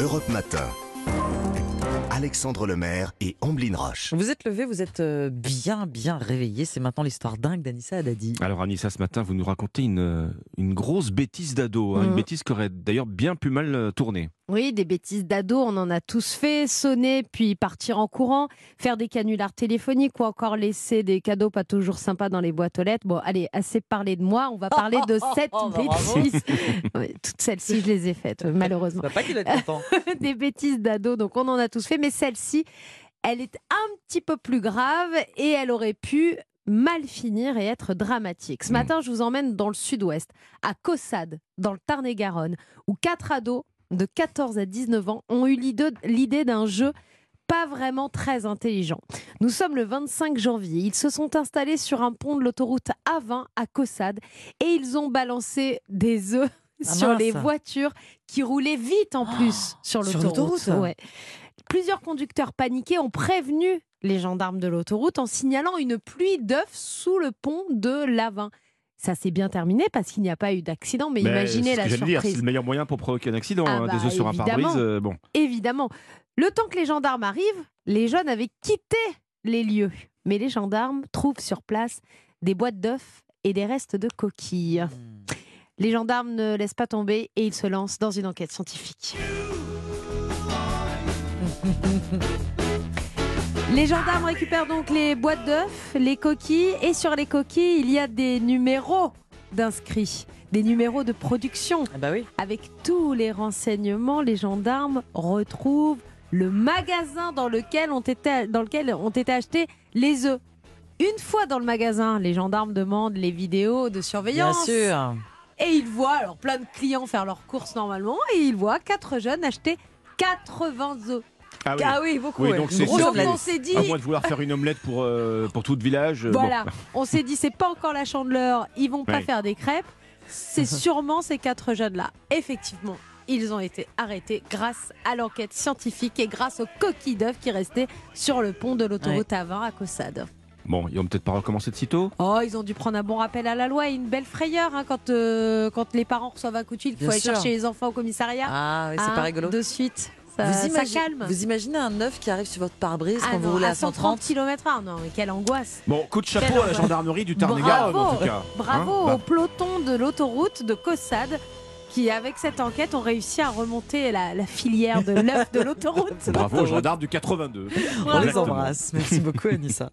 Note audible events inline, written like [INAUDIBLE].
Europe Matin. Alexandre Lemaire et Amblin Roche. Vous êtes levé, vous êtes euh, bien, bien réveillé. C'est maintenant l'histoire dingue d'Anissa Haddadi. Alors Anissa, ce matin, vous nous racontez une, une grosse bêtise d'ado, hein, une Mhm. bêtise qui aurait d'ailleurs bien pu mal euh, tourner. Oui, des bêtises d'ado, on en a tous fait, sonner puis partir en courant, faire des canulars téléphoniques ou encore laisser des cadeaux pas toujours sympas dans les boîtes aux lettres. Bon, allez, assez parlé de moi, on va parler de [LAUGHS] cette Oh, bêtise. Toutes celles-ci, je les ai faites, [LAUGHS] malheureusement. Pas qu'il content. [LAUGHS] des bêtises d'ado, donc on en a tous fait, mais celle-ci, elle est un petit peu plus grave et elle aurait pu mal finir et être dramatique. Ce Mm. matin, je vous emmène dans le sud-ouest, à Caussade, dans le Tarn-et-Garonne, où quatre ados de 14 à 19 ans ont eu l'idée d'un jeu pas vraiment très intelligent. Nous sommes le 25 janvier. Ils se sont installés sur un pont de l'autoroute A20 à Caussade et ils ont balancé des œufs Ah [LAUGHS] sur les voitures qui roulaient vite en plus sur sur l'autoroute. Ouais. Plusieurs conducteurs paniqués ont prévenu les gendarmes de l'autoroute en signalant une pluie d'œufs sous le pont de l'A20. Ça s'est bien terminé parce qu'il n'y a pas eu d'accident, mais, Mais imaginez la que j'allais dire, surprise. c'est le meilleur moyen pour provoquer un accident, Ah hein, bah, des œufs sur un pare-brise. euh, bon. Évidemment. Le temps que les gendarmes arrivent, les jeunes avaient quitté les lieux. Mais les gendarmes trouvent sur place des boîtes d'œufs et des restes de coquilles. Les gendarmes ne laissent pas tomber et ils se lancent dans une enquête scientifique. [LAUGHS] Les gendarmes récupèrent donc les boîtes d'œufs, les coquilles, et sur les coquilles, il y a des numéros d'inscrits, des numéros de production. Ah bah oui. Avec tous les renseignements, les gendarmes retrouvent le magasin dans lequel ont été, dans lequel ont été achetés les œufs. Une fois dans le magasin, les gendarmes demandent les vidéos de Bien surveillance. sûr. Et ils voient alors plein de clients faire leurs courses normalement et ils voient quatre jeunes acheter 80 œufs. Ah oui. Ah oui, beaucoup. Oui, ouais. donc sûr Donc on s'est dit, À moins de vouloir faire une omelette pour, euh, pour tout le village. euh, bon. voilà, on s'est dit c'est pas encore la chandeleur, ils vont pas Ouais. faire des crêpes. C'est [LAUGHS] sûrement ces quatre jeunes-là. Effectivement, ils ont été arrêtés grâce à l'enquête scientifique et grâce aux coquilles d'œufs qui restaient sur le pont de l'autoroute A20 à Caussade. Bon, ils vont peut-être pas recommencer de sitôt. Oh, ils ont dû prendre un bon rappel à la loi et une belle frayeur hein, quand, euh, quand les parents reçoivent un coup de fil, qu'il Bien faut aller sûr. chercher les enfants au commissariat. Ah oui, c'est Hein, pas rigolo. De suite, ça, vous, ça calme. vous imaginez un œuf qui arrive sur votre pare-brise Ah quand non, vous roulez à 130 130 km/h. Non, mais quelle angoisse. Bon, coup de chapeau Quelle à la gendarmerie du Tarn-et-Garonne en Bravo. tout cas. Bravo Hein au peloton de l'autoroute de Caussade qui, avec cette enquête, ont réussi à remonter la, la filière de l'œuf de [LAUGHS] l'autoroute. Bravo aux gendarmes du 82. On les embrasse. Merci beaucoup, Anissa.